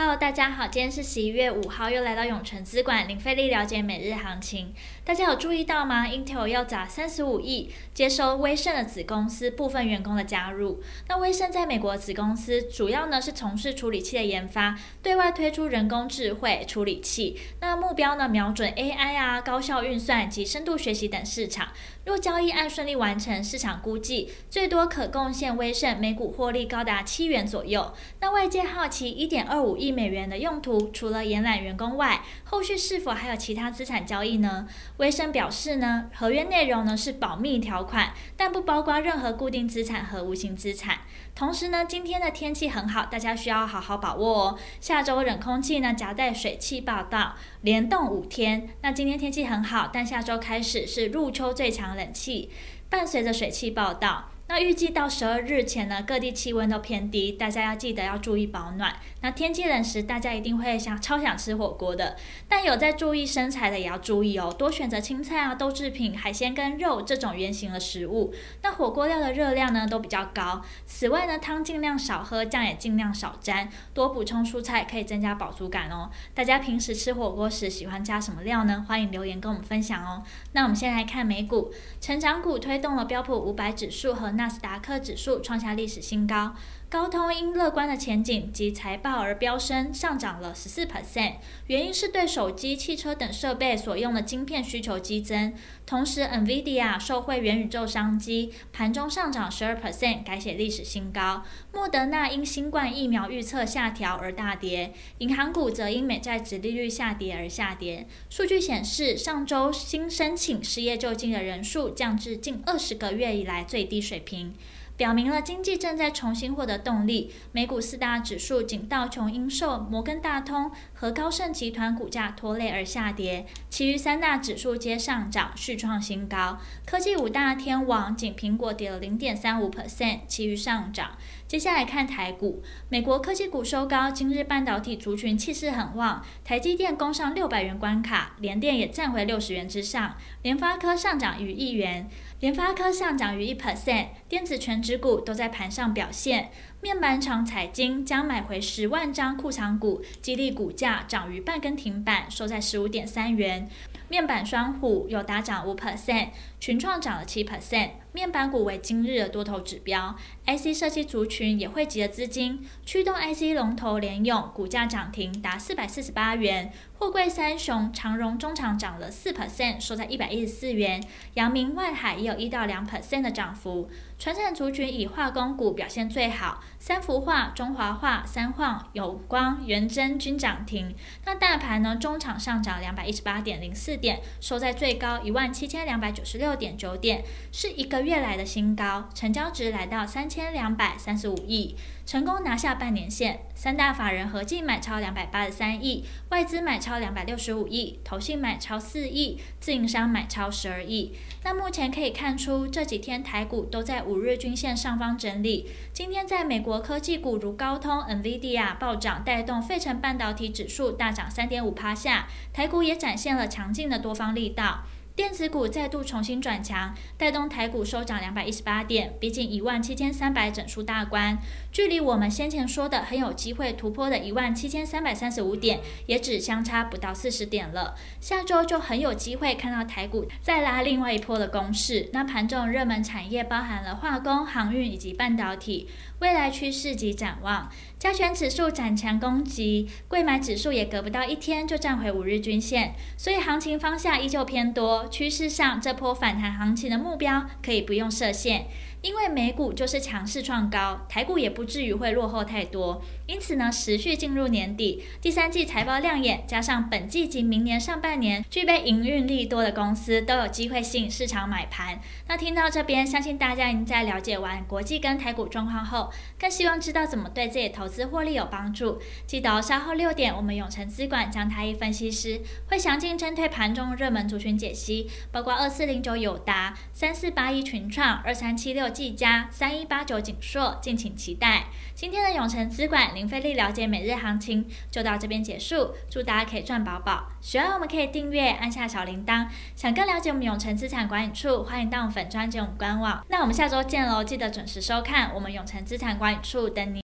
Hello，大家好，今天是十一月五号，又来到永诚资管零费力了解每日行情。大家有注意到吗？Intel 要砸三十五亿接收威盛的子公司部分员工的加入。那威盛在美国子公司主要呢是从事处理器的研发，对外推出人工智慧处理器。那目标呢瞄准 AI 啊、高效运算及深度学习等市场。若交易案顺利完成，市场估计最多可贡献威盛每股获利高达七元左右。那外界好奇一点二五亿。美元的用途除了延揽员工外，后续是否还有其他资产交易呢？威盛表示呢，合约内容呢是保密条款，但不包括任何固定资产和无形资产。同时呢，今天的天气很好，大家需要好好把握哦。下周冷空气呢夹带水汽报道，连冻五天。那今天天气很好，但下周开始是入秋最强冷气，伴随着水汽报道。那预计到十二日前呢，各地气温都偏低，大家要记得要注意保暖。那天气冷时，大家一定会想超想吃火锅的，但有在注意身材的也要注意哦，多选择青菜啊、豆制品、海鲜跟肉这种原型的食物。那火锅料的热量呢都比较高，此外呢汤尽量少喝，酱也尽量少沾，多补充蔬菜可以增加饱足感哦。大家平时吃火锅时喜欢加什么料呢？欢迎留言跟我们分享哦。那我们先来看美股，成长股推动了标普五百指数和纳斯达克指数创下历史新高。高通因乐观的前景及财报而飙升，上涨了十四 percent，原因是对手机、汽车等设备所用的晶片需求激增。同时，NVIDIA 受惠元宇宙商机，盘中上涨十二 percent，改写历史新高。莫德纳因新冠疫苗预测下调而大跌，银行股则因美债殖利率下跌而下跌。数据显示，上周新申请失业救济的人数降至近二十个月以来最低水平。表明了经济正在重新获得动力。美股四大指数仅道琼英受摩根大通和高盛集团股价拖累而下跌，其余三大指数皆上涨，续创新高。科技五大天王仅苹果跌了零点三五 percent，其余上涨。接下来看台股，美国科技股收高，今日半导体族群气势很旺，台积电攻上六百元关卡，联电也站回六十元之上，联发科上涨逾一元。联发科上涨逾一 percent，电子权指股都在盘上表现。面板厂彩晶将买回十万张库藏股，激励股价涨逾半根停板，收在十五点三元。面板双虎有大涨五 percent，群创涨了七 percent。面板股为今日的多头指标，IC 设计族群也汇集了资金，驱动 IC 龙头联咏股价涨停达四百四十八元。货柜三雄长荣中长涨了四 percent，收在一百一十四元。阳明外海也有一到两 percent 的涨幅。传产族群以化工股表现最好，三福化、中华化、三晃、友光、元真均涨停。那大盘呢？中场上涨两百一十八点零四点，收在最高一万七千两百九十六点九点，是一个月来的新高。成交值来到三千两百三十五亿，成功拿下半年线。三大法人合计买超两百八十三亿，外资买超两百六十五亿，投信买超四亿，自营商买超十二亿。那目前可以看出，这几天台股都在五日均线上方整理。今天在美国科技股如高通、NVIDIA 暴涨，带动费城半导体指数大涨三点五趴下，台股也展现了强劲的多方力道。电子股再度重新转强，带动台股收涨两百一十八点，逼近一万七千三百整数大关，距离我们先前说的很有机会突破的一万七千三百三十五点，也只相差不到四十点了。下周就很有机会看到台股再拉另外一波的攻势。那盘中热门产业包含了化工、航运以及半导体，未来趋势及展望。加权指数展强攻击，柜买指数也隔不到一天就站回五日均线，所以行情方向依旧偏多。趋势上，这波反弹行情的目标可以不用设限。因为美股就是强势创高，台股也不至于会落后太多。因此呢，持续进入年底，第三季财报亮眼，加上本季及明年上半年具备营运力多的公司，都有机会吸引市场买盘。那听到这边，相信大家已经在了解完国际跟台股状况后，更希望知道怎么对自己投资获利有帮助。记得稍后六点，我们永诚资管江太一分析师会详尽针对盘中热门族群解析，包括二四零九友达、三四八一群创、二三七六。技嘉三一八九景硕，敬请期待。今天的永诚资管零费力了解每日行情就到这边结束，祝大家可以赚饱饱。喜欢我们可以订阅，按下小铃铛。想更了解我们永诚资产管理处，欢迎到我们粉专及我们官网。那我们下周见喽，记得准时收看我们永诚资产管理处等你。